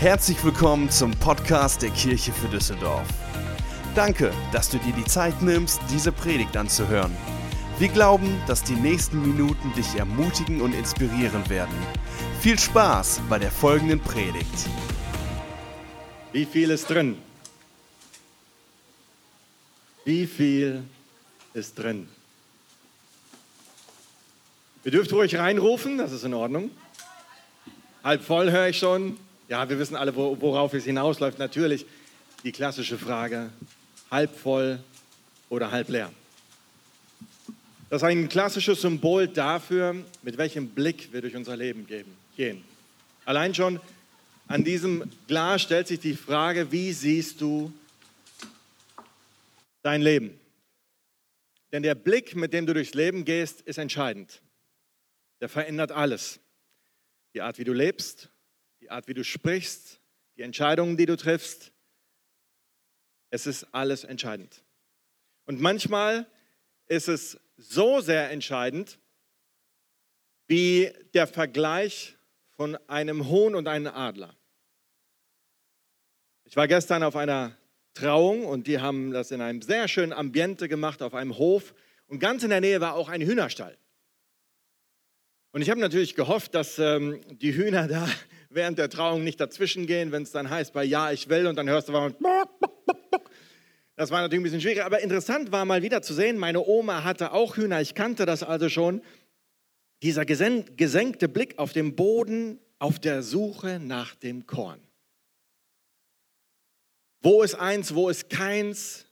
Herzlich willkommen zum Podcast der Kirche für Düsseldorf. Danke, dass du dir die Zeit nimmst, diese Predigt anzuhören. Wir glauben, dass die nächsten Minuten dich ermutigen und inspirieren werden. Viel Spaß bei der folgenden Predigt. Wie viel ist drin? Wie viel ist drin? Ihr dürft ruhig reinrufen, das ist in Ordnung. Halb voll höre ich schon. Ja, wir wissen alle, worauf es hinausläuft. Natürlich die klassische Frage, halb voll oder halb leer. Das ist ein klassisches Symbol dafür, mit welchem Blick wir durch unser Leben gehen. Allein schon an diesem Glas stellt sich die Frage, wie siehst du dein Leben? Denn der Blick, mit dem du durchs Leben gehst, ist entscheidend. Der verändert alles. Die Art, wie du lebst, Art, wie du sprichst, die Entscheidungen, die du triffst. Es ist alles entscheidend. Und manchmal ist es so sehr entscheidend, wie der Vergleich von einem Huhn und einem Adler. Ich war gestern auf einer Trauung und die haben das in einem sehr schönen Ambiente gemacht, auf einem Hof. Und ganz in der Nähe war auch ein Hühnerstall. Und ich habe natürlich gehofft, dass ähm, die Hühner da während der Trauung nicht dazwischen gehen, wenn es dann heißt, bei Ja, ich will, und dann hörst du mal. Das war natürlich ein bisschen schwierig, aber interessant war mal wieder zu sehen, meine Oma hatte auch Hühner, ich kannte das also schon. Dieser gesenkte Blick auf den Boden auf der Suche nach dem Korn. Wo ist eins, wo ist keins?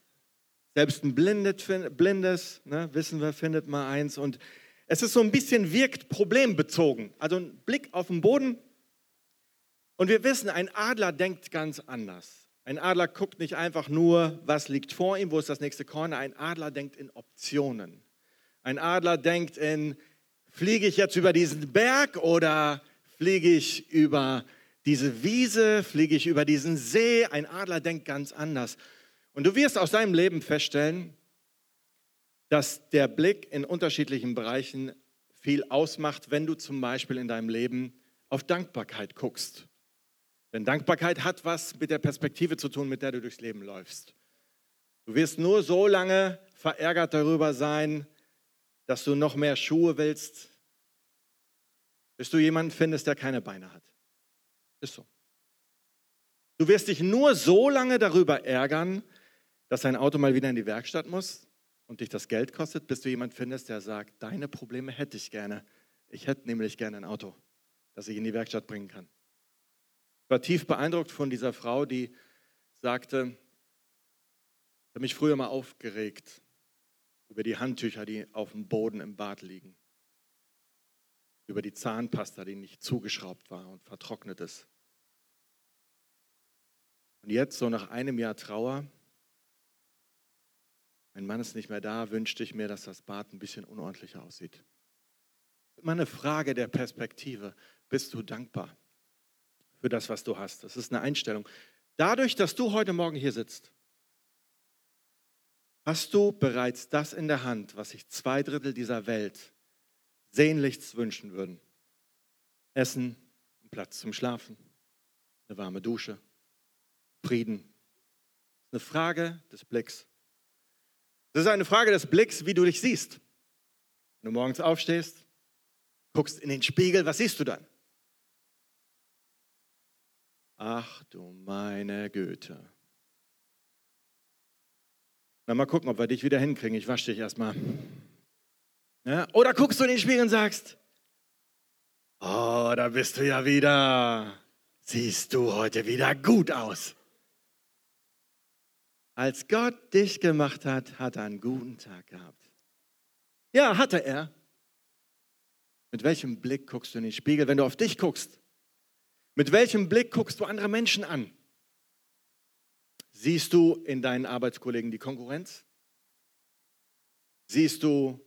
Selbst ein Blindes, ne, wissen wir, findet mal eins. Und es ist so ein bisschen wirkt problembezogen. Also ein Blick auf den Boden. Und wir wissen, ein Adler denkt ganz anders. Ein Adler guckt nicht einfach nur, was liegt vor ihm, wo ist das nächste Korn. Ein Adler denkt in Optionen. Ein Adler denkt in, fliege ich jetzt über diesen Berg oder fliege ich über diese Wiese, fliege ich über diesen See. Ein Adler denkt ganz anders. Und du wirst aus deinem Leben feststellen, dass der Blick in unterschiedlichen Bereichen viel ausmacht, wenn du zum Beispiel in deinem Leben auf Dankbarkeit guckst. Denn Dankbarkeit hat was mit der Perspektive zu tun, mit der du durchs Leben läufst. Du wirst nur so lange verärgert darüber sein, dass du noch mehr Schuhe willst, bis du jemanden findest, der keine Beine hat. Ist so. Du wirst dich nur so lange darüber ärgern, dass dein Auto mal wieder in die Werkstatt muss und dich das Geld kostet, bis du jemanden findest, der sagt, deine Probleme hätte ich gerne. Ich hätte nämlich gerne ein Auto, das ich in die Werkstatt bringen kann. Ich war tief beeindruckt von dieser Frau, die sagte, ich habe mich früher mal aufgeregt über die Handtücher, die auf dem Boden im Bad liegen, über die Zahnpasta, die nicht zugeschraubt war und vertrocknet ist. Und jetzt, so nach einem Jahr Trauer, mein Mann ist nicht mehr da, wünschte ich mir, dass das Bad ein bisschen unordentlicher aussieht. Immer eine Frage der Perspektive. Bist du dankbar für das, was du hast? Das ist eine Einstellung. Dadurch, dass du heute Morgen hier sitzt, hast du bereits das in der Hand, was sich zwei Drittel dieser Welt sehnlichst wünschen würden. Essen, Platz zum Schlafen, eine warme Dusche, Frieden. Eine Frage des Blicks. Das ist eine Frage des Blicks, wie du dich siehst. Wenn du morgens aufstehst, guckst in den Spiegel, was siehst du dann? Ach du meine Güte. Na, mal gucken, ob wir dich wieder hinkriegen. Ich wasche dich erstmal. Ja? Oder guckst du in den Spiegel und sagst, oh, da bist du ja wieder. Siehst du heute wieder gut aus. Als Gott dich gemacht hat, hat er einen guten Tag gehabt. Ja, hatte er. Mit welchem Blick guckst du in den Spiegel, wenn du auf dich guckst? Mit welchem Blick guckst du andere Menschen an? Siehst du in deinen Arbeitskollegen die Konkurrenz? Siehst du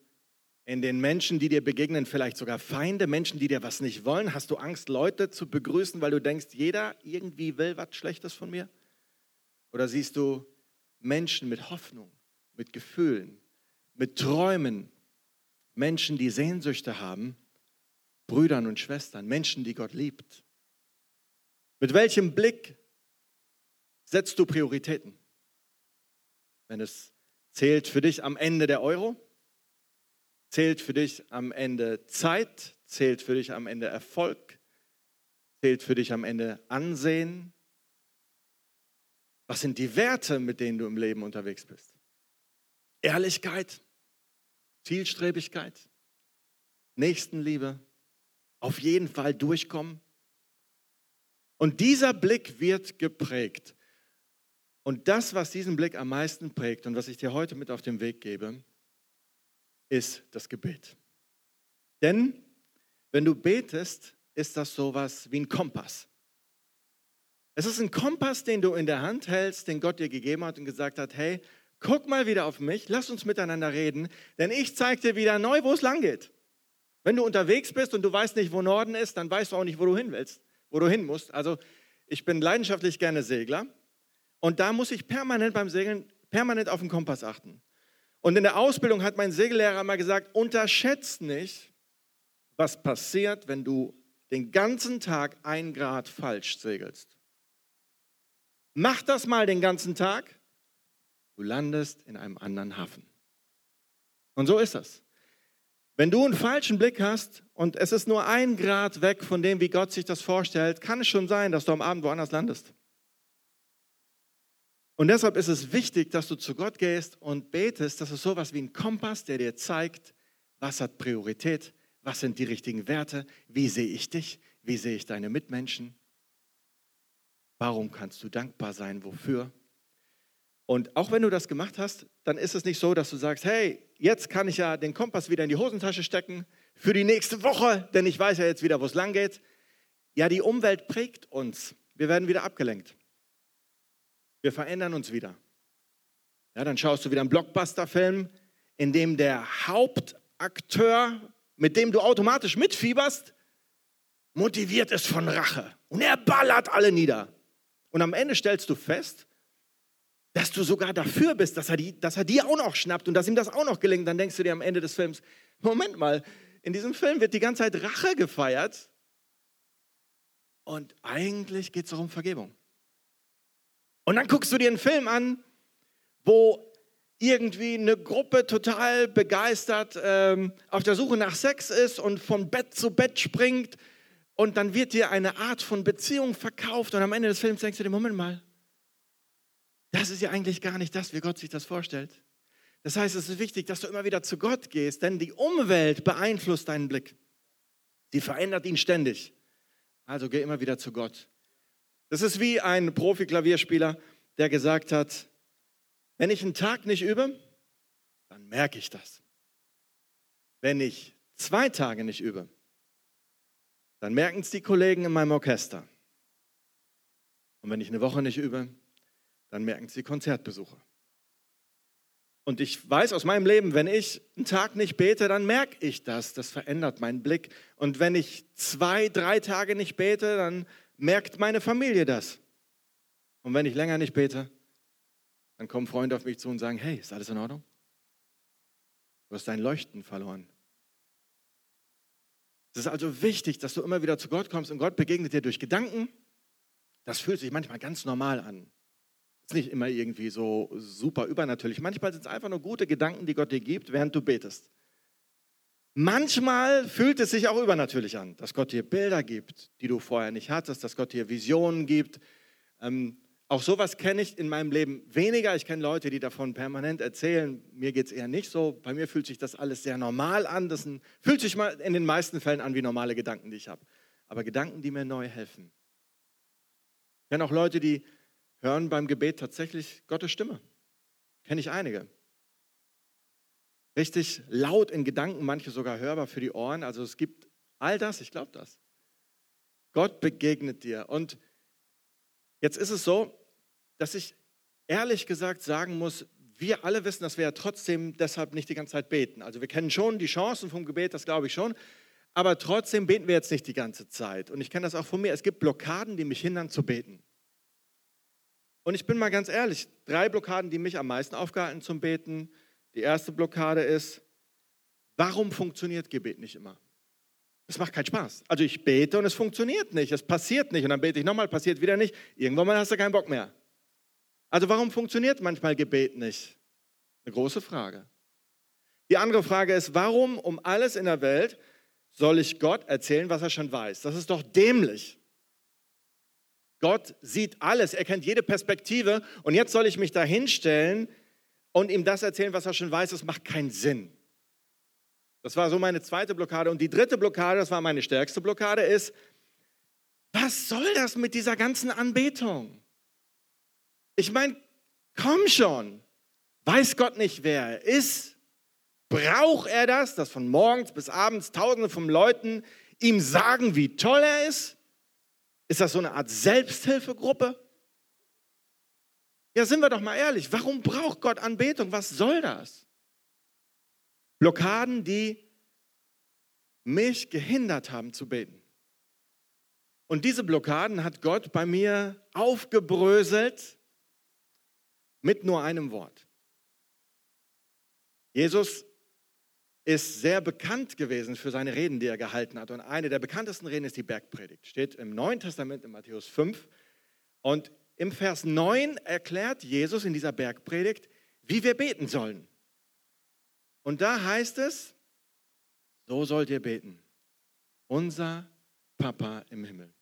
in den Menschen, die dir begegnen, vielleicht sogar Feinde, Menschen, die dir was nicht wollen? Hast du Angst, Leute zu begrüßen, weil du denkst, jeder irgendwie will was Schlechtes von mir? Oder siehst du Menschen mit Hoffnung, mit Gefühlen, mit Träumen, Menschen, die Sehnsüchte haben, Brüdern und Schwestern, Menschen, die Gott liebt. Mit welchem Blick setzt du Prioritäten? Wenn es zählt für dich am Ende der Euro, zählt für dich am Ende Zeit, zählt für dich am Ende Erfolg, zählt für dich am Ende Ansehen. Was sind die Werte, mit denen du im Leben unterwegs bist? Ehrlichkeit, Zielstrebigkeit, Nächstenliebe, auf jeden Fall durchkommen. Und dieser Blick wird geprägt und das, was diesen Blick am meisten prägt und was ich dir heute mit auf den Weg gebe, ist das Gebet. Denn wenn du betest, ist das sowas wie ein Kompass. Es ist ein Kompass, den du in der Hand hältst, den Gott dir gegeben hat und gesagt hat, hey, guck mal wieder auf mich, lass uns miteinander reden, denn ich zeige dir wieder neu, wo es lang geht. Wenn du unterwegs bist und du weißt nicht, wo Norden ist, dann weißt du auch nicht, wo du hin willst, wo du hin musst. Also ich bin leidenschaftlich gerne Segler und da muss ich permanent beim Segeln, permanent auf den Kompass achten. Und in der Ausbildung hat mein Segellehrer mal gesagt, unterschätzt nicht, was passiert, wenn du den ganzen Tag ein Grad falsch segelst. Mach das mal den ganzen Tag, du landest in einem anderen Hafen. Und so ist das. Wenn du einen falschen Blick hast und es ist nur ein Grad weg von dem, wie Gott sich das vorstellt, kann es schon sein, dass du am Abend woanders landest. Und deshalb ist es wichtig, dass du zu Gott gehst und betest. Das ist sowas wie ein Kompass, der dir zeigt, was hat Priorität, was sind die richtigen Werte, wie sehe ich dich, wie sehe ich deine Mitmenschen, warum kannst du dankbar sein, wofür. Und auch wenn du das gemacht hast, dann ist es nicht so, dass du sagst, hey, jetzt kann ich ja den Kompass wieder in die Hosentasche stecken für die nächste Woche, denn ich weiß ja jetzt wieder, wo es lang geht. Ja, die Umwelt prägt uns. Wir werden wieder abgelenkt. Wir verändern uns wieder. Ja, dann schaust du wieder einen Blockbuster-Film, in dem der Hauptakteur, mit dem du automatisch mitfieberst, motiviert ist von Rache. Und er ballert alle nieder. Und am Ende stellst du fest, dass du sogar dafür bist, dass er, die, dass er die auch noch schnappt und dass ihm das auch noch gelingt. Dann denkst du dir am Ende des Films, Moment mal, in diesem Film wird die ganze Zeit Rache gefeiert. Und eigentlich geht es um Vergebung. Und dann guckst du dir einen Film an, wo irgendwie eine Gruppe total begeistert ähm, auf der Suche nach Sex ist und von Bett zu Bett springt. Und dann wird dir eine Art von Beziehung verkauft. Und am Ende des Films denkst du dir, Moment mal, das ist ja eigentlich gar nicht das, wie Gott sich das vorstellt. Das heißt, es ist wichtig, dass du immer wieder zu Gott gehst, denn die Umwelt beeinflusst deinen Blick. Sie verändert ihn ständig. Also geh immer wieder zu Gott. Das ist wie ein Profi-Klavierspieler, der gesagt hat, wenn ich einen Tag nicht übe, dann merke ich das. Wenn ich zwei Tage nicht übe, dann merken es die Kollegen in meinem Orchester. Und wenn ich eine Woche nicht übe, dann merken es die Konzertbesucher. Und ich weiß aus meinem Leben, wenn ich einen Tag nicht bete, dann merke ich das. Das verändert meinen Blick. Und wenn ich zwei, drei Tage nicht bete, dann merkt meine Familie das. Und wenn ich länger nicht bete, dann kommen Freunde auf mich zu und sagen, hey, ist alles in Ordnung? Du hast dein Leuchten verloren. Es ist also wichtig, dass du immer wieder zu Gott kommst und Gott begegnet dir durch Gedanken. Das fühlt sich manchmal ganz normal an. Ist nicht immer irgendwie so super übernatürlich. Manchmal sind es einfach nur gute Gedanken, die Gott dir gibt, während du betest. Manchmal fühlt es sich auch übernatürlich an, dass Gott dir Bilder gibt, die du vorher nicht hattest, dass Gott dir Visionen gibt. Ähm, auch sowas kenne ich in meinem Leben weniger. Ich kenne Leute, die davon permanent erzählen. Mir geht es eher nicht so. Bei mir fühlt sich das alles sehr normal an. Das ein, fühlt sich mal in den meisten Fällen an wie normale Gedanken, die ich habe. Aber Gedanken, die mir neu helfen. Ich kenne auch Leute, die hören beim Gebet tatsächlich Gottes Stimme. Kenne ich einige richtig laut in Gedanken, manche sogar hörbar für die Ohren. Also es gibt all das, ich glaube das. Gott begegnet dir. Und jetzt ist es so, dass ich ehrlich gesagt sagen muss, wir alle wissen, dass wir ja trotzdem deshalb nicht die ganze Zeit beten. Also wir kennen schon die Chancen vom Gebet, das glaube ich schon. Aber trotzdem beten wir jetzt nicht die ganze Zeit. Und ich kenne das auch von mir. Es gibt Blockaden, die mich hindern zu beten. Und ich bin mal ganz ehrlich, drei Blockaden, die mich am meisten aufgehalten zum Beten, die erste Blockade ist, warum funktioniert Gebet nicht immer? Es macht keinen Spaß. Also ich bete und es funktioniert nicht, es passiert nicht und dann bete ich nochmal, passiert wieder nicht. Irgendwann mal hast du keinen Bock mehr. Also warum funktioniert manchmal Gebet nicht? Eine große Frage. Die andere Frage ist, warum um alles in der Welt soll ich Gott erzählen, was er schon weiß? Das ist doch dämlich. Gott sieht alles, er kennt jede Perspektive und jetzt soll ich mich da hinstellen und ihm das erzählen, was er schon weiß, das macht keinen Sinn. Das war so meine zweite Blockade. Und die dritte Blockade, das war meine stärkste Blockade, ist, was soll das mit dieser ganzen Anbetung? Ich meine, komm schon. Weiß Gott nicht, wer er ist? Braucht er das, dass von morgens bis abends Tausende von Leuten ihm sagen, wie toll er ist? Ist das so eine Art Selbsthilfegruppe? Ja, sind wir doch mal ehrlich, warum braucht Gott Anbetung? Was soll das? Blockaden, die mich gehindert haben zu beten. Und diese Blockaden hat Gott bei mir aufgebröselt mit nur einem Wort. Jesus ist sehr bekannt gewesen für seine Reden, die er gehalten hat. Und eine der bekanntesten Reden ist die Bergpredigt. Steht im Neuen Testament in Matthäus 5. Und im Vers 9 erklärt Jesus in dieser Bergpredigt, wie wir beten sollen. Und da heißt es, so sollt ihr beten. Unser Papa im Himmel.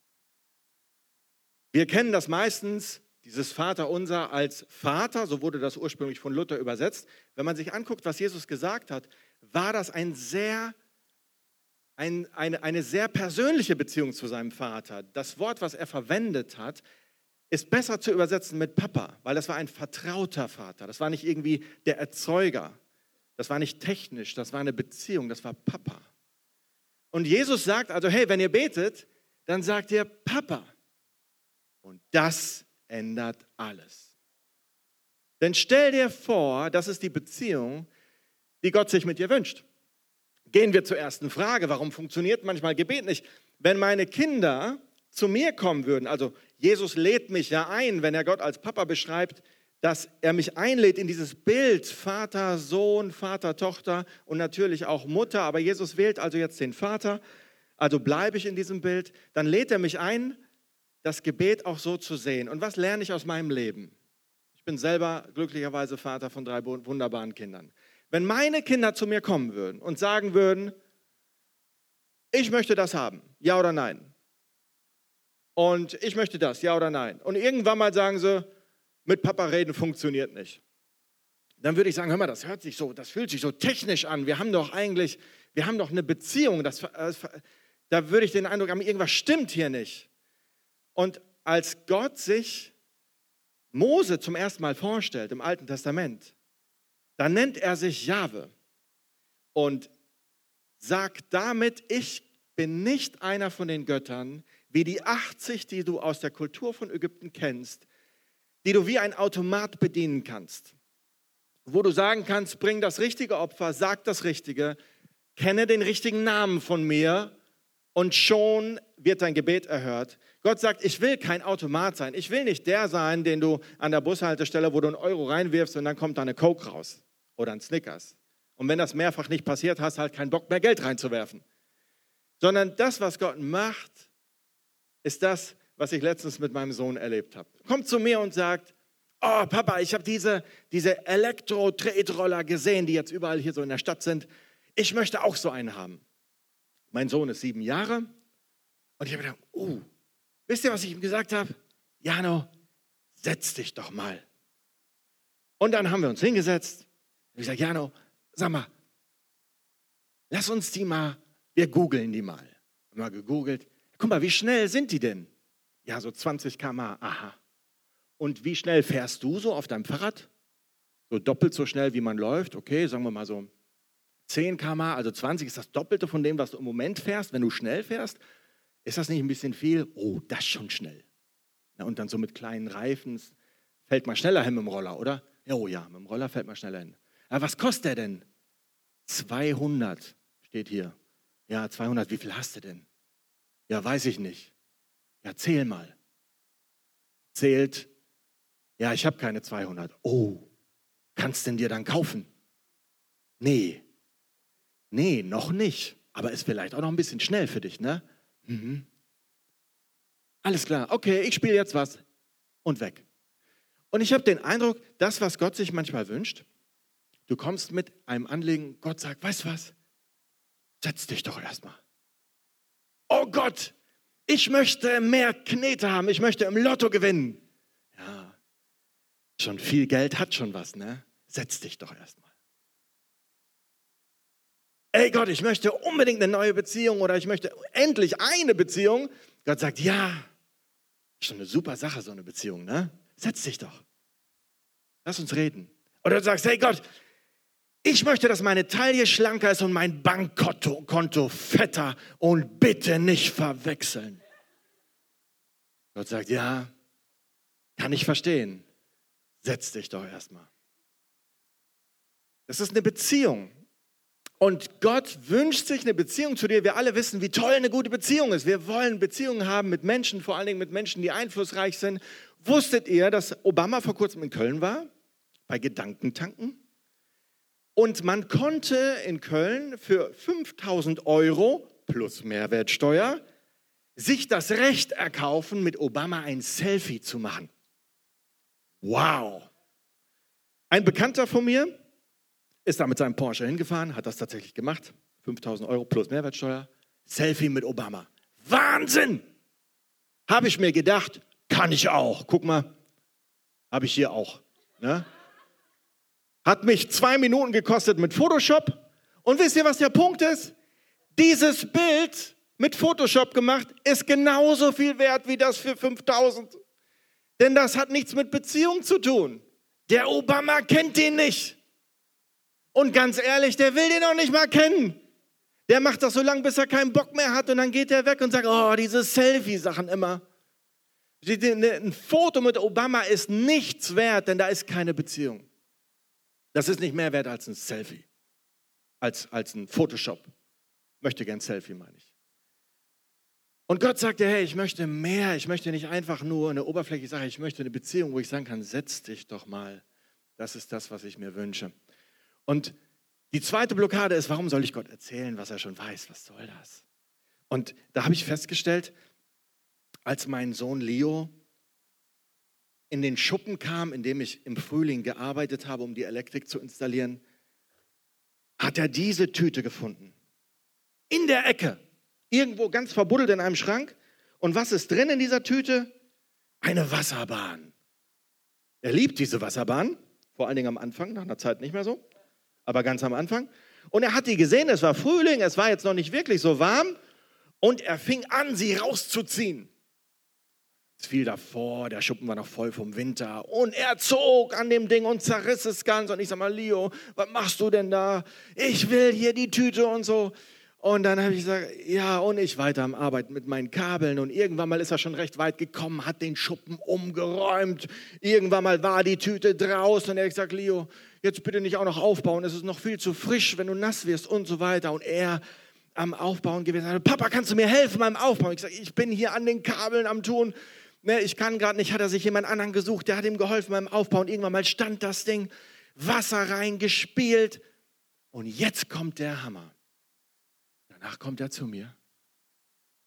Wir kennen das meistens, dieses Vater unser als Vater, so wurde das ursprünglich von Luther übersetzt. Wenn man sich anguckt, was Jesus gesagt hat, war das ein sehr, ein, eine, eine sehr persönliche Beziehung zu seinem Vater. Das Wort, was er verwendet hat, ist besser zu übersetzen mit Papa, weil das war ein vertrauter Vater. Das war nicht irgendwie der Erzeuger. Das war nicht technisch, das war eine Beziehung, das war Papa. Und Jesus sagt also, hey, wenn ihr betet, dann sagt ihr Papa. Und das ändert alles. Denn stell dir vor, das ist die Beziehung, die Gott sich mit dir wünscht. Gehen wir zur ersten Frage, warum funktioniert manchmal Gebet nicht? Wenn meine Kinder zu mir kommen würden, also Jesus lädt mich ja ein, wenn er Gott als Papa beschreibt, dass er mich einlädt in dieses Bild Vater, Sohn, Vater, Tochter und natürlich auch Mutter. Aber Jesus wählt also jetzt den Vater, also bleibe ich in diesem Bild. Dann lädt er mich ein, das Gebet auch so zu sehen. Und was lerne ich aus meinem Leben? Ich bin selber glücklicherweise Vater von drei wunderbaren Kindern. Wenn meine Kinder zu mir kommen würden und sagen würden, ich möchte das haben, ja oder nein? Und ich möchte das, ja oder nein? Und irgendwann mal sagen sie, mit Papa reden funktioniert nicht. Dann würde ich sagen, hör mal, das hört sich so, das fühlt sich so technisch an. Wir haben doch eigentlich, wir haben doch eine Beziehung. Das, da würde ich den Eindruck haben, irgendwas stimmt hier nicht. Und als Gott sich Mose zum ersten Mal vorstellt im Alten Testament, dann nennt er sich Jahwe und sagt damit, ich bin nicht einer von den Göttern, wie die 80, die du aus der Kultur von Ägypten kennst, die du wie ein Automat bedienen kannst, wo du sagen kannst, bring das richtige Opfer, sag das Richtige, kenne den richtigen Namen von mir und schon wird dein Gebet erhört. Gott sagt, ich will kein Automat sein. Ich will nicht der sein, den du an der Bushaltestelle, wo du einen Euro reinwirfst und dann kommt da eine Coke raus oder ein Snickers. Und wenn das mehrfach nicht passiert, hast du halt keinen Bock mehr Geld reinzuwerfen. Sondern das, was Gott macht, ist das, was ich letztens mit meinem Sohn erlebt habe. Kommt zu mir und sagt, oh Papa, ich habe diese, diese Elektro-Tretroller gesehen, die jetzt überall hier so in der Stadt sind. Ich möchte auch so einen haben. Mein Sohn ist sieben Jahre und ich habe gedacht, uh, wisst ihr, was ich ihm gesagt habe? Jano, setz dich doch mal. Und dann haben wir uns hingesetzt. Ich sage, Jano, sag mal, lass uns die mal, wir googeln die mal. Haben mal gegoogelt. Guck mal, wie schnell sind die denn? Ja, so 20 km aha. Und wie schnell fährst du so auf deinem Fahrrad? So doppelt so schnell, wie man läuft, okay, sagen wir mal so 10 km, also 20 ist das Doppelte von dem, was du im Moment fährst, wenn du schnell fährst. Ist das nicht ein bisschen viel? Oh, das schon schnell. Na, und dann so mit kleinen Reifen fällt man schneller hin mit dem Roller, oder? Oh ja, mit dem Roller fällt man schneller hin. Aber was kostet der denn? 200 steht hier. Ja, 200, wie viel hast du denn? Ja, weiß ich nicht. Ja, zähl mal. Zählt. Ja, ich habe keine 200. Oh, kannst denn dir dann kaufen? Nee. Nee, noch nicht. aber ist vielleicht auch noch ein bisschen schnell für dich, ne? Mhm. Alles klar, okay, ich spiele jetzt was und weg. Und ich habe den Eindruck, das, was Gott sich manchmal wünscht, du kommst mit einem Anliegen, Gott sagt, weißt du was? Setz dich doch erstmal. Oh Gott, ich möchte mehr Knete haben, ich möchte im Lotto gewinnen. Ja, schon viel Geld hat schon was, ne? Setz dich doch erstmal. Ey Gott, ich möchte unbedingt eine neue Beziehung oder ich möchte endlich eine Beziehung. Gott sagt, ja, schon eine super Sache, so eine Beziehung, ne? Setz dich doch. Lass uns reden. Oder du sagst, hey Gott, ich möchte, dass meine Taille schlanker ist und mein Bankkonto Konto fetter und bitte nicht verwechseln. Gott sagt, ja, kann ich verstehen. Setz dich doch erstmal. Das ist eine Beziehung. Und Gott wünscht sich eine Beziehung zu dir. Wir alle wissen, wie toll eine gute Beziehung ist. Wir wollen Beziehungen haben mit Menschen, vor allen Dingen mit Menschen, die einflussreich sind. Wusstet ihr, dass Obama vor kurzem in Köln war? Bei Gedankentanken? Und man konnte in Köln für 5000 Euro plus Mehrwertsteuer sich das Recht erkaufen, mit Obama ein Selfie zu machen. Wow! Ein Bekannter von mir ist da mit seinem Porsche hingefahren, hat das tatsächlich gemacht. 5000 Euro plus Mehrwertsteuer. Selfie mit Obama. Wahnsinn! Habe ich mir gedacht, kann ich auch. Guck mal, habe ich hier auch. Ne? Hat mich zwei Minuten gekostet mit Photoshop. Und wisst ihr, was der Punkt ist? Dieses Bild mit Photoshop gemacht ist genauso viel wert wie das für 5000. Denn das hat nichts mit Beziehung zu tun. Der Obama kennt den nicht. Und ganz ehrlich, der will den auch nicht mal kennen. Der macht das so lange, bis er keinen Bock mehr hat und dann geht er weg und sagt, oh, diese Selfie-Sachen immer. Ne, ein Foto mit Obama ist nichts wert, denn da ist keine Beziehung. Das ist nicht mehr wert als ein Selfie, als, als ein Photoshop. Möchte gern Selfie, meine ich. Und Gott sagte, hey, ich möchte mehr, ich möchte nicht einfach nur eine oberflächliche Sache, ich möchte eine Beziehung, wo ich sagen kann, setz dich doch mal. Das ist das, was ich mir wünsche. Und die zweite Blockade ist, warum soll ich Gott erzählen, was er schon weiß? Was soll das? Und da habe ich festgestellt, als mein Sohn Leo in den Schuppen kam, in dem ich im Frühling gearbeitet habe, um die Elektrik zu installieren, hat er diese Tüte gefunden. In der Ecke, irgendwo ganz verbuddelt in einem Schrank. Und was ist drin in dieser Tüte? Eine Wasserbahn. Er liebt diese Wasserbahn, vor allen Dingen am Anfang, nach einer Zeit nicht mehr so aber ganz am Anfang. Und er hat die gesehen, es war Frühling, es war jetzt noch nicht wirklich so warm. Und er fing an, sie rauszuziehen. Es fiel davor, der Schuppen war noch voll vom Winter. Und er zog an dem Ding und zerriss es ganz. Und ich sag mal, Leo, was machst du denn da? Ich will hier die Tüte und so. Und dann habe ich gesagt, ja, und ich weiter am Arbeiten mit meinen Kabeln. Und irgendwann mal ist er schon recht weit gekommen, hat den Schuppen umgeräumt. Irgendwann mal war die Tüte draußen. Und er hat gesagt, Leo, jetzt bitte nicht auch noch aufbauen, es ist noch viel zu frisch, wenn du nass wirst und so weiter. Und er am Aufbauen gewesen, Papa, kannst du mir helfen beim Aufbauen? Ich sage, ich bin hier an den Kabeln am Tun. Ne, ich kann gerade nicht, hat er sich jemand anderen gesucht, der hat ihm geholfen beim Aufbauen. Irgendwann mal stand das Ding, Wasser reingespielt. Und jetzt kommt der Hammer. Danach kommt er zu mir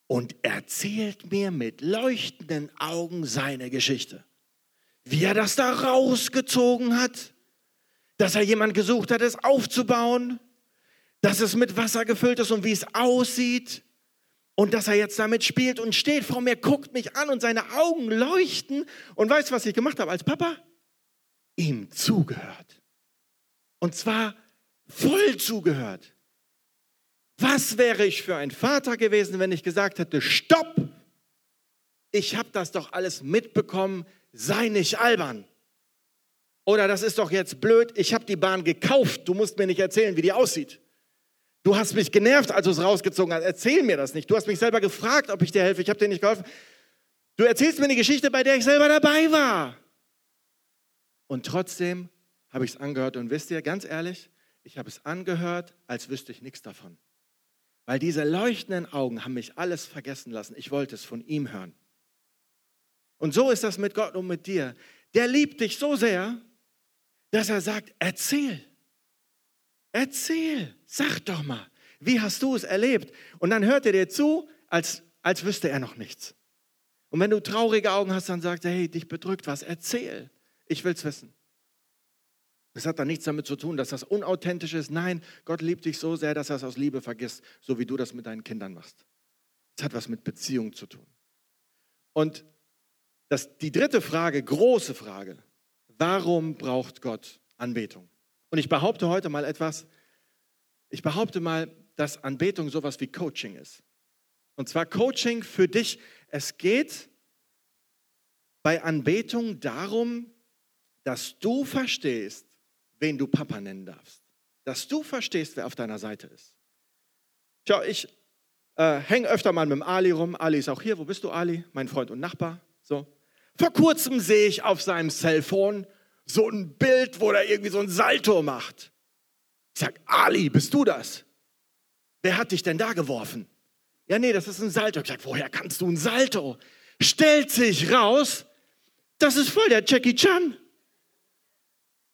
und erzählt mir mit leuchtenden Augen seine Geschichte. Wie er das da rausgezogen hat, dass er jemand gesucht hat, es aufzubauen, dass es mit Wasser gefüllt ist und wie es aussieht und dass er jetzt damit spielt und steht vor mir, guckt mich an und seine Augen leuchten und weißt was ich gemacht habe als Papa? Ihm zugehört. Und zwar voll zugehört. Was wäre ich für ein Vater gewesen, wenn ich gesagt hätte, stopp, ich habe das doch alles mitbekommen, sei nicht albern. Oder das ist doch jetzt blöd, ich habe die Bahn gekauft, du musst mir nicht erzählen, wie die aussieht. Du hast mich genervt, als du es rausgezogen hast. Erzähl mir das nicht. Du hast mich selber gefragt, ob ich dir helfe. Ich habe dir nicht geholfen. Du erzählst mir eine Geschichte, bei der ich selber dabei war. Und trotzdem habe ich es angehört. Und wisst ihr, ganz ehrlich, ich habe es angehört, als wüsste ich nichts davon. Weil diese leuchtenden Augen haben mich alles vergessen lassen. Ich wollte es von ihm hören. Und so ist das mit Gott und mit dir. Der liebt dich so sehr, dass er sagt, erzähl, erzähl, sag doch mal, Wie hast du es erlebt? Und dann hört er dir zu, als, als wüsste er noch nichts. Und wenn du traurige Augen hast, dann sagt er, hey, dich bedrückt was, erzähl. Ich will es wissen. Das hat dann nichts damit zu tun, dass das unauthentisch ist. Nein, Gott liebt dich so sehr, dass er es aus Liebe vergisst, so wie du das mit deinen Kindern machst. Es hat was mit Beziehung zu tun. Und das, die dritte Frage, große Frage, warum braucht Gott Anbetung? Und ich behaupte heute mal etwas, ich behaupte mal, dass Anbetung sowas wie Coaching ist. Und zwar Coaching für dich. Es geht bei Anbetung darum, dass du verstehst, wen du Papa nennen darfst. Dass du verstehst, wer auf deiner Seite ist. Schau, ich äh, hänge öfter mal mit dem Ali rum. Ali ist auch hier. Wo bist du, Ali? Mein Freund und Nachbar. So. Vor kurzem sehe ich auf seinem Cellphone so ein Bild, wo er irgendwie so ein Salto macht. Ich sage, Ali, bist du das? Wer hat dich denn da geworfen? Ja, nee, das ist ein Salto. Ich sage, woher kannst du ein Salto? Stellt sich raus, das ist voll der Jackie Chan.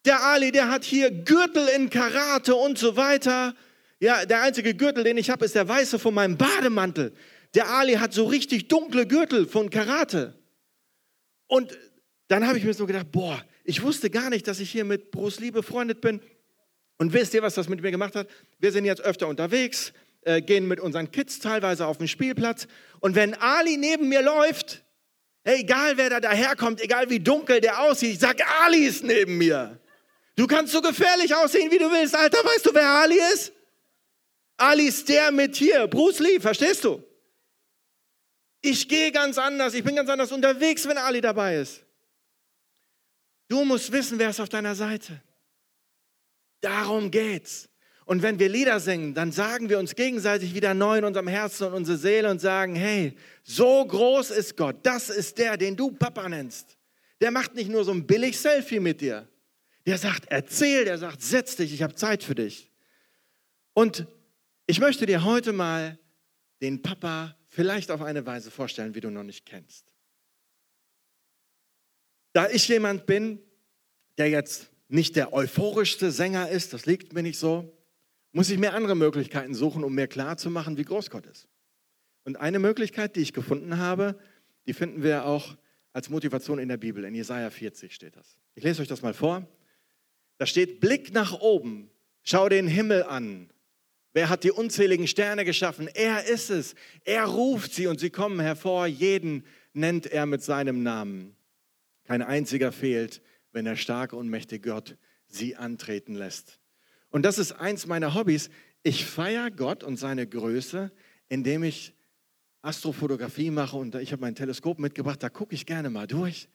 Der Ali, der hat hier Gürtel in Karate und so weiter. Ja, der einzige Gürtel, den ich habe, ist der weiße von meinem Bademantel. Der Ali hat so richtig dunkle Gürtel von Karate. Und dann habe ich mir so gedacht, boah, ich wusste gar nicht, dass ich hier mit Bruce Lee befreundet bin. Und wisst ihr, was das mit mir gemacht hat? Wir sind jetzt öfter unterwegs, äh, gehen mit unseren Kids teilweise auf den Spielplatz. Und wenn Ali neben mir läuft, hey, egal wer da daherkommt, egal wie dunkel der aussieht, ich sage, Ali ist neben mir. Du kannst so gefährlich aussehen, wie du willst. Alter, weißt du, wer Ali ist? Ali ist der mit hier, Bruce Lee, verstehst du? Ich gehe ganz anders, ich bin ganz anders unterwegs, wenn Ali dabei ist. Du musst wissen, wer ist auf deiner Seite. Darum geht's. Und wenn wir Lieder singen, dann sagen wir uns gegenseitig wieder neu in unserem Herzen und unsere Seele und sagen, hey, so groß ist Gott. Das ist der, den du Papa nennst. Der macht nicht nur so ein billig Selfie mit dir. Der sagt, erzähl, der sagt, setz dich, ich habe Zeit für dich. Und ich möchte dir heute mal den Papa vielleicht auf eine Weise vorstellen, wie du noch nicht kennst. Da ich jemand bin, der jetzt nicht der euphorischste Sänger ist, das liegt mir nicht so, muss ich mir andere Möglichkeiten suchen, um mir klarzumachen, wie groß Gott ist. Und eine Möglichkeit, die ich gefunden habe, die finden wir auch als Motivation in der Bibel. In Jesaja 40 steht das. Ich lese euch das mal vor. Da steht, Blick nach oben, schau den Himmel an. Wer hat die unzähligen Sterne geschaffen? Er ist es. Er ruft sie und sie kommen hervor. Jeden nennt er mit seinem Namen. Kein einziger fehlt, wenn der starke und mächtige Gott sie antreten lässt. Und das ist eins meiner Hobbys. Ich feiere Gott und seine Größe, indem ich Astrofotografie mache und ich habe mein Teleskop mitgebracht, da gucke ich gerne mal durch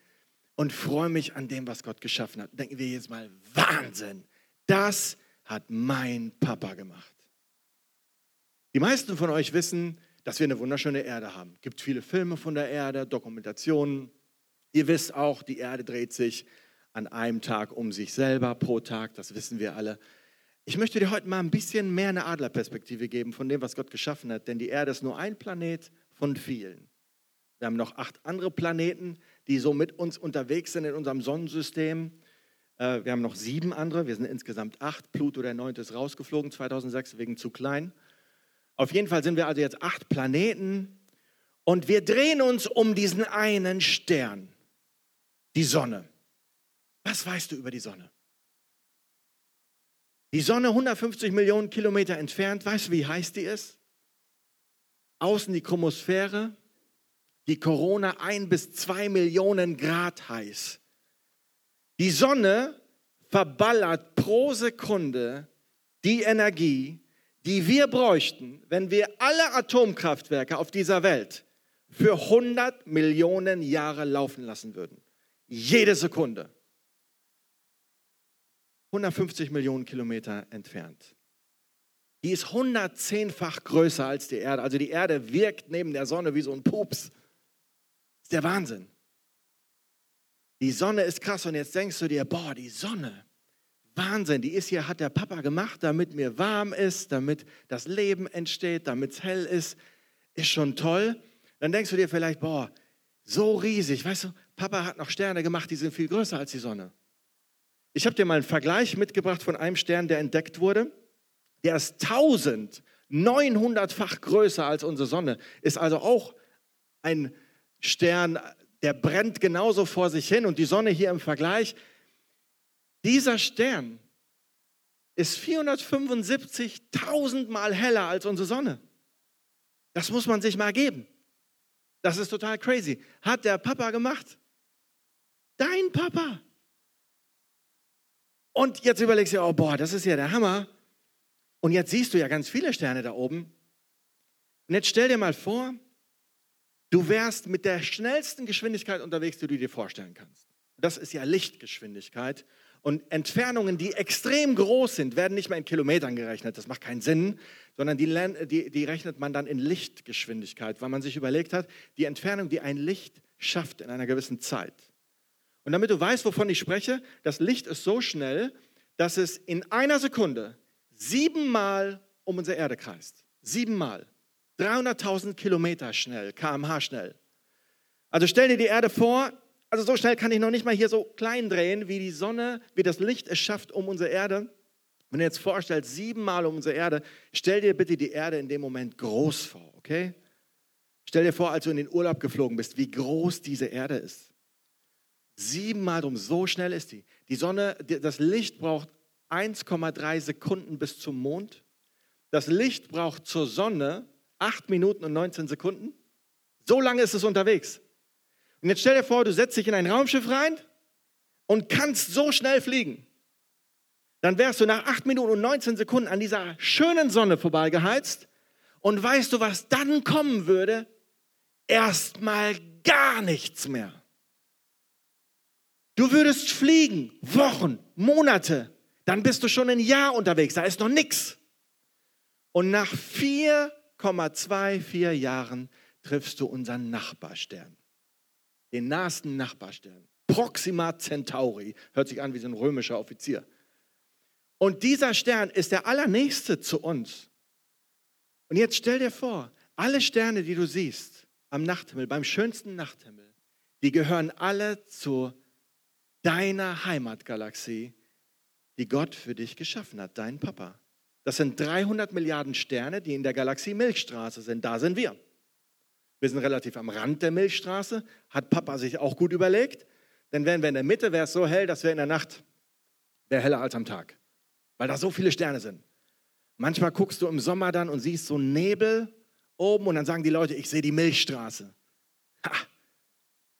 und freue mich an dem, was Gott geschaffen hat. Denken wir jetzt mal, Wahnsinn, das hat mein Papa gemacht. Die meisten von euch wissen, dass wir eine wunderschöne Erde haben. Es gibt viele Filme von der Erde, Dokumentationen. Ihr wisst auch, die Erde dreht sich an einem Tag um sich selber pro Tag, das wissen wir alle. Ich möchte dir heute mal ein bisschen mehr eine Adlerperspektive geben von dem, was Gott geschaffen hat, denn die Erde ist nur ein Planet von vielen. Wir haben noch acht andere Planeten, die so mit uns unterwegs sind in unserem Sonnensystem. Äh, wir haben noch sieben andere, wir sind insgesamt acht. Pluto, der neunte, ist rausgeflogen 2006 wegen zu klein. Auf jeden Fall sind wir also jetzt acht Planeten und wir drehen uns um diesen einen Stern, die Sonne. Was weißt du über die Sonne? Die Sonne 150 Millionen Kilometer entfernt, weißt du, wie heiß die ist? Außen die Chromosphäre, die Corona ein bis zwei Millionen Grad heiß. Die Sonne verballert pro Sekunde die Energie, die wir bräuchten, wenn wir alle Atomkraftwerke auf dieser Welt für 100 Millionen Jahre laufen lassen würden. Jede Sekunde. 150 Millionen Kilometer entfernt. Die ist 110-fach größer als die Erde. Also die Erde wirkt neben der Sonne wie so ein Pups ist der Wahnsinn. Die Sonne ist krass und jetzt denkst du dir, boah, die Sonne, Wahnsinn, die ist hier, hat der Papa gemacht, damit mir warm ist, damit das Leben entsteht, damit es hell ist, ist schon toll. Dann denkst du dir vielleicht, boah, so riesig, weißt du, Papa hat noch Sterne gemacht, die sind viel größer als die Sonne. Ich habe dir mal einen Vergleich mitgebracht von einem Stern, der entdeckt wurde. Der ist 1000 900-fach größer als unsere Sonne, ist also auch ein Stern, der brennt genauso vor sich hin und die Sonne hier im Vergleich. Dieser Stern ist 475.000 Mal heller als unsere Sonne. Das muss man sich mal geben. Das ist total crazy. Hat der Papa gemacht. Dein Papa. Und jetzt überlegst du, oh boah, das ist ja der Hammer. Und jetzt siehst du ja ganz viele Sterne da oben. Und jetzt stell dir mal vor, du wärst mit der schnellsten Geschwindigkeit unterwegs, die du dir vorstellen kannst. Das ist ja Lichtgeschwindigkeit. Und Entfernungen, die extrem groß sind, werden nicht mehr in Kilometern gerechnet. Das macht keinen Sinn, sondern die, die, die rechnet man dann in Lichtgeschwindigkeit, weil man sich überlegt hat, die Entfernung, die ein Licht schafft in einer gewissen Zeit. Und damit du weißt, wovon ich spreche, das Licht ist so schnell, dass es in einer Sekunde siebenmal um unsere Erde kreist. Siebenmal. 300.000 Kilometer schnell, kmh schnell. Also stell dir die Erde vor, also so schnell kann ich noch nicht mal hier so klein drehen, wie die Sonne, wie das Licht es schafft um unsere Erde. Wenn du jetzt vorstellst, siebenmal um unsere Erde, stell dir bitte die Erde in dem Moment groß vor, okay? Stell dir vor, als du in den Urlaub geflogen bist, wie groß diese Erde ist. Siebenmal drum, so schnell ist die. Die Sonne, das Licht braucht 1,3 Sekunden bis zum Mond. Das Licht braucht zur Sonne 8 Minuten und 19 Sekunden. So lange ist es unterwegs. Und jetzt stell dir vor, du setzt dich in ein Raumschiff rein und kannst so schnell fliegen. Dann wärst du nach 8 Minuten und 19 Sekunden an dieser schönen Sonne vorbeigeheizt und weißt du, was dann kommen würde? Erstmal gar nichts mehr. Du würdest fliegen, Wochen, Monate, dann bist du schon ein Jahr unterwegs, da ist noch nichts. Und nach 4,24 Jahren triffst du unseren Nachbarstern den nahesten Nachbarstern. Proxima Centauri, hört sich an wie so ein römischer Offizier. Und dieser Stern ist der allernächste zu uns. Und jetzt stell dir vor, alle Sterne, die du siehst am Nachthimmel, beim schönsten Nachthimmel, die gehören alle zu deiner Heimatgalaxie, die Gott für dich geschaffen hat, dein Papa. Das sind 300 Milliarden Sterne, die in der Galaxie Milchstraße sind. Da sind wir. Wir sind relativ am Rand der Milchstraße, hat Papa sich auch gut überlegt. Denn wären wir in der Mitte, wäre es so hell, dass wir in der Nacht, wäre heller als am Tag, weil da so viele Sterne sind. Manchmal guckst du im Sommer dann und siehst so Nebel oben und dann sagen die Leute, ich sehe die Milchstraße. Ha,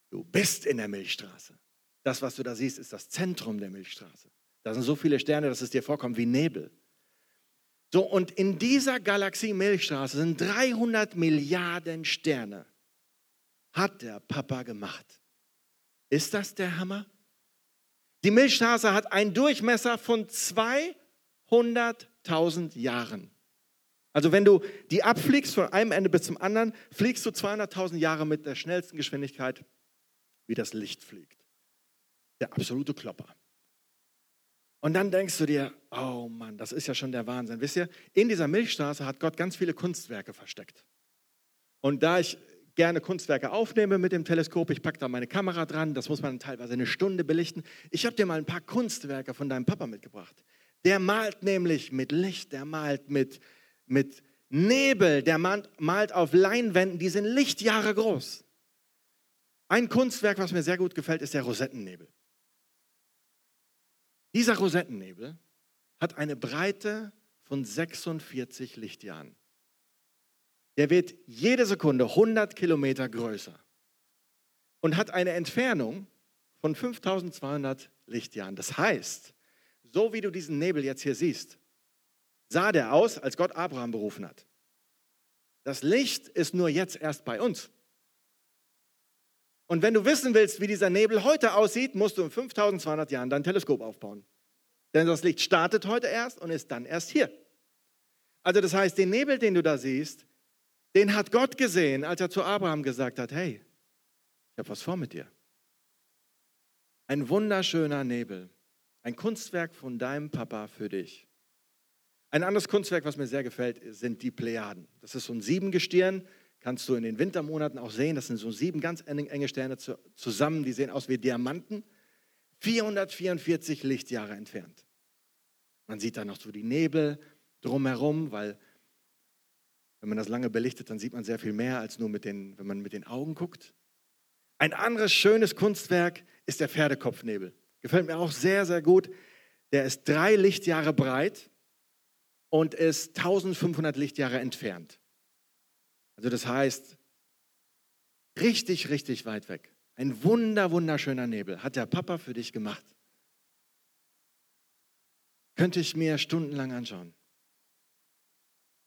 du bist in der Milchstraße. Das, was du da siehst, ist das Zentrum der Milchstraße. Da sind so viele Sterne, dass es dir vorkommt wie Nebel. So, und in dieser Galaxie Milchstraße sind 300 Milliarden Sterne. Hat der Papa gemacht. Ist das der Hammer? Die Milchstraße hat einen Durchmesser von 200.000 Jahren. Also wenn du die abfliegst von einem Ende bis zum anderen, fliegst du 200.000 Jahre mit der schnellsten Geschwindigkeit, wie das Licht fliegt. Der absolute Klopper. Und dann denkst du dir, oh Mann, das ist ja schon der Wahnsinn. Wisst ihr, in dieser Milchstraße hat Gott ganz viele Kunstwerke versteckt. Und da ich gerne Kunstwerke aufnehme mit dem Teleskop, ich packe da meine Kamera dran, das muss man teilweise eine Stunde belichten. Ich habe dir mal ein paar Kunstwerke von deinem Papa mitgebracht. Der malt nämlich mit Licht, der malt mit, mit Nebel, der malt auf Leinwänden, die sind Lichtjahre groß. Ein Kunstwerk, was mir sehr gut gefällt, ist der Rosettennebel. Dieser Rosettennebel hat eine Breite von 46 Lichtjahren. Der wird jede Sekunde 100 Kilometer größer und hat eine Entfernung von 5200 Lichtjahren. Das heißt, so wie du diesen Nebel jetzt hier siehst, sah der aus, als Gott Abraham berufen hat. Das Licht ist nur jetzt erst bei uns. Und wenn du wissen willst, wie dieser Nebel heute aussieht, musst du in 5200 Jahren dein Teleskop aufbauen. Denn das Licht startet heute erst und ist dann erst hier. Also das heißt, den Nebel, den du da siehst, den hat Gott gesehen, als er zu Abraham gesagt hat, hey, ich habe was vor mit dir. Ein wunderschöner Nebel, ein Kunstwerk von deinem Papa für dich. Ein anderes Kunstwerk, was mir sehr gefällt, sind die Plejaden. Das ist so ein Siebengestirn, kannst du in den Wintermonaten auch sehen. Das sind so sieben ganz enge Sterne zusammen, die sehen aus wie Diamanten. 444 Lichtjahre entfernt. Man sieht da noch so die Nebel drumherum, weil Wenn man das lange belichtet, dann sieht man sehr viel mehr als nur mit den, wenn man mit den Augen guckt. Ein anderes schönes Kunstwerk ist der Pferdekopfnebel. Gefällt mir auch sehr, sehr gut. Der ist drei Lichtjahre breit und ist 1500 Lichtjahre entfernt. Also das heißt, richtig, richtig weit weg. Ein wunder, wunderschöner Nebel hat der Papa für dich gemacht. Könnte ich mir stundenlang anschauen.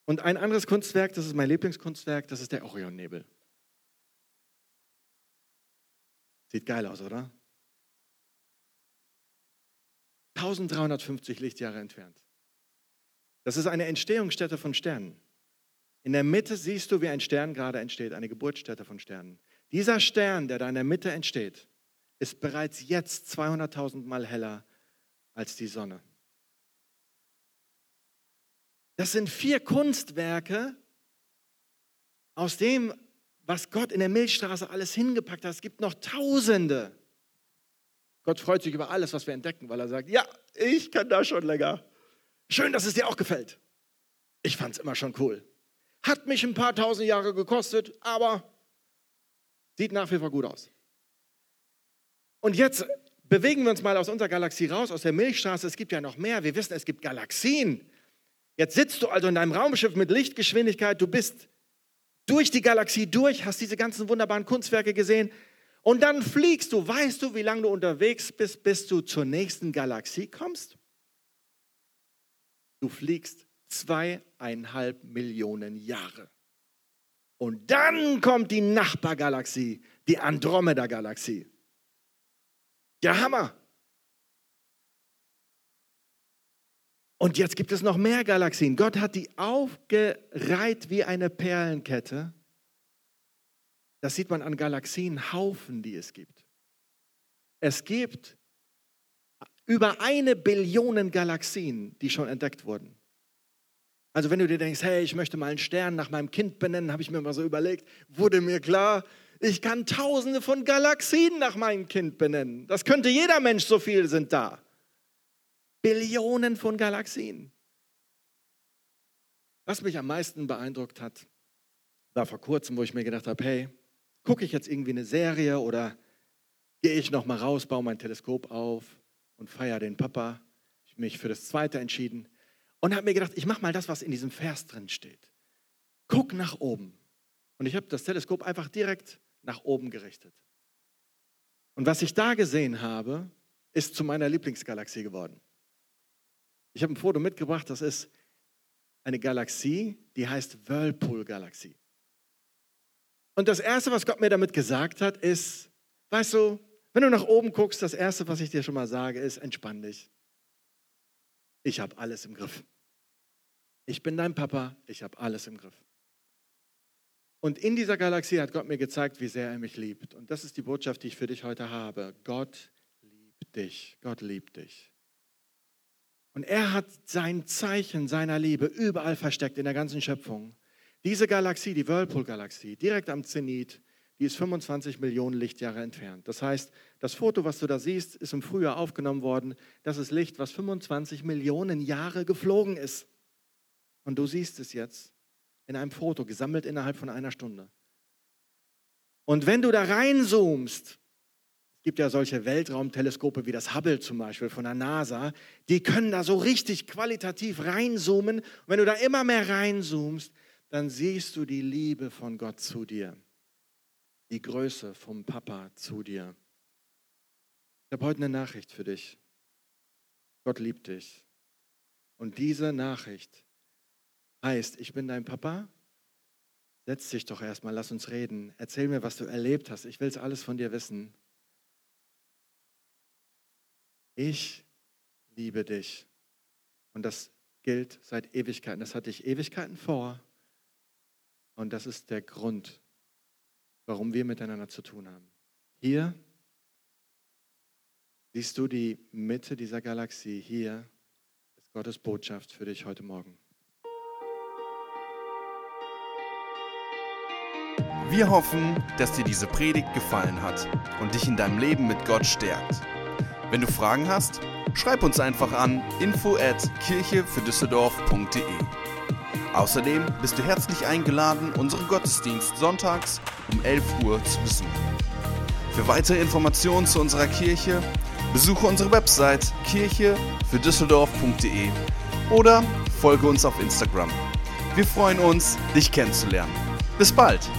Und ein anderes Kunstwerk, das ist mein Lieblingskunstwerk, das ist der Orionnebel. Sieht geil aus, oder? 1350 Lichtjahre entfernt. Das ist eine Entstehungsstätte von Sternen. In der Mitte siehst du, wie ein Stern gerade entsteht, eine Geburtsstätte von Sternen. Dieser Stern, der da in der Mitte entsteht, ist bereits jetzt 200.000 Mal heller als die Sonne. Das sind vier Kunstwerke aus dem, was Gott in der Milchstraße alles hingepackt hat. Es gibt noch Tausende. Gott freut sich über alles, was wir entdecken, weil er sagt, ja, ich kann da schon länger. Schön, dass es dir auch gefällt. Ich fand es immer schon cool. Hat mich ein paar tausend Jahre gekostet, aber sieht nach wie vor gut aus. Und jetzt bewegen wir uns mal aus unserer Galaxie raus, aus der Milchstraße. Es gibt ja noch mehr. Wir wissen, es gibt Galaxien. Jetzt sitzt du also in deinem Raumschiff mit Lichtgeschwindigkeit. Du bist durch die Galaxie durch, hast diese ganzen wunderbaren Kunstwerke gesehen. Und dann fliegst du. Weißt du, wie lange du unterwegs bist, bis du zur nächsten Galaxie kommst? Du fliegst zweieinhalb Millionen Jahre. Und dann kommt die Nachbargalaxie, die Andromeda-Galaxie. Ja, Hammer. Und jetzt gibt es noch mehr Galaxien. Gott hat die aufgereiht wie eine Perlenkette das sieht man an Galaxienhaufen, die es gibt. Es gibt über eine Billion Galaxien, die schon entdeckt wurden. Also wenn du dir denkst, hey, ich möchte mal einen Stern nach meinem Kind benennen, habe ich mir mal so überlegt, wurde mir klar, ich kann tausende von Galaxien nach meinem Kind benennen. Das könnte jeder Mensch, so viele sind da. Billionen von Galaxien. Was mich am meisten beeindruckt hat, war vor kurzem, wo ich mir gedacht habe, hey, gucke ich jetzt irgendwie eine Serie oder gehe ich noch mal raus, baue mein Teleskop auf und feiere den Papa. Ich habe mich für das Zweite entschieden und habe mir gedacht, ich mache mal das, was in diesem Vers drin steht. Guck nach oben. Und ich habe das Teleskop einfach direkt nach oben gerichtet. Und was ich da gesehen habe, ist zu meiner Lieblingsgalaxie geworden. Ich habe ein Foto mitgebracht, das ist eine Galaxie, die heißt Whirlpool-Galaxie. Und das Erste, was Gott mir damit gesagt hat, ist, weißt du, wenn du nach oben guckst, das Erste, was ich dir schon mal sage, ist, entspann dich. Ich habe alles im Griff. Ich bin dein Papa, ich habe alles im Griff. Und in dieser Galaxie hat Gott mir gezeigt, wie sehr er mich liebt. Und das ist die Botschaft, die ich für dich heute habe. Gott liebt dich. Gott liebt dich. Und er hat sein Zeichen seiner Liebe überall versteckt in der ganzen Schöpfung. Diese Galaxie, die Whirlpool-Galaxie, direkt am Zenit, die ist 25 Millionen Lichtjahre entfernt. Das heißt, das Foto, was du da siehst, ist im Frühjahr aufgenommen worden. Das ist Licht, was 25 Millionen Jahre geflogen ist. Und du siehst es jetzt in einem Foto, gesammelt innerhalb von einer Stunde. Und wenn du da reinzoomst, es gibt ja solche Weltraumteleskope wie das Hubble zum Beispiel von der NASA, die können da so richtig qualitativ reinzoomen. Und wenn du da immer mehr reinzoomst, dann siehst du die Liebe von Gott zu dir, die Größe vom Papa zu dir. Ich habe heute eine Nachricht für dich. Gott liebt dich. Und diese Nachricht heißt, ich bin dein Papa. Setz dich doch erstmal, lass uns reden. Erzähl mir, was du erlebt hast. Ich will es alles von dir wissen. Ich liebe dich. Und das gilt seit Ewigkeiten. Das hatte ich Ewigkeiten vor. Und das ist der Grund, warum wir miteinander zu tun haben. Hier siehst du die Mitte dieser Galaxie. Hier ist Gottes Botschaft für dich heute Morgen. Wir hoffen, dass dir diese Predigt gefallen hat und dich in deinem Leben mit Gott stärkt. Wenn du Fragen hast, schreib uns einfach an info at kirche für Düsseldorf.de. Außerdem bist du herzlich eingeladen, unseren Gottesdienst sonntags um 11 Uhr zu besuchen. Für weitere Informationen zu unserer Kirche besuche unsere Website kirchefürdüsseldorf.de oder folge uns auf Instagram. Wir freuen uns, dich kennenzulernen. Bis bald!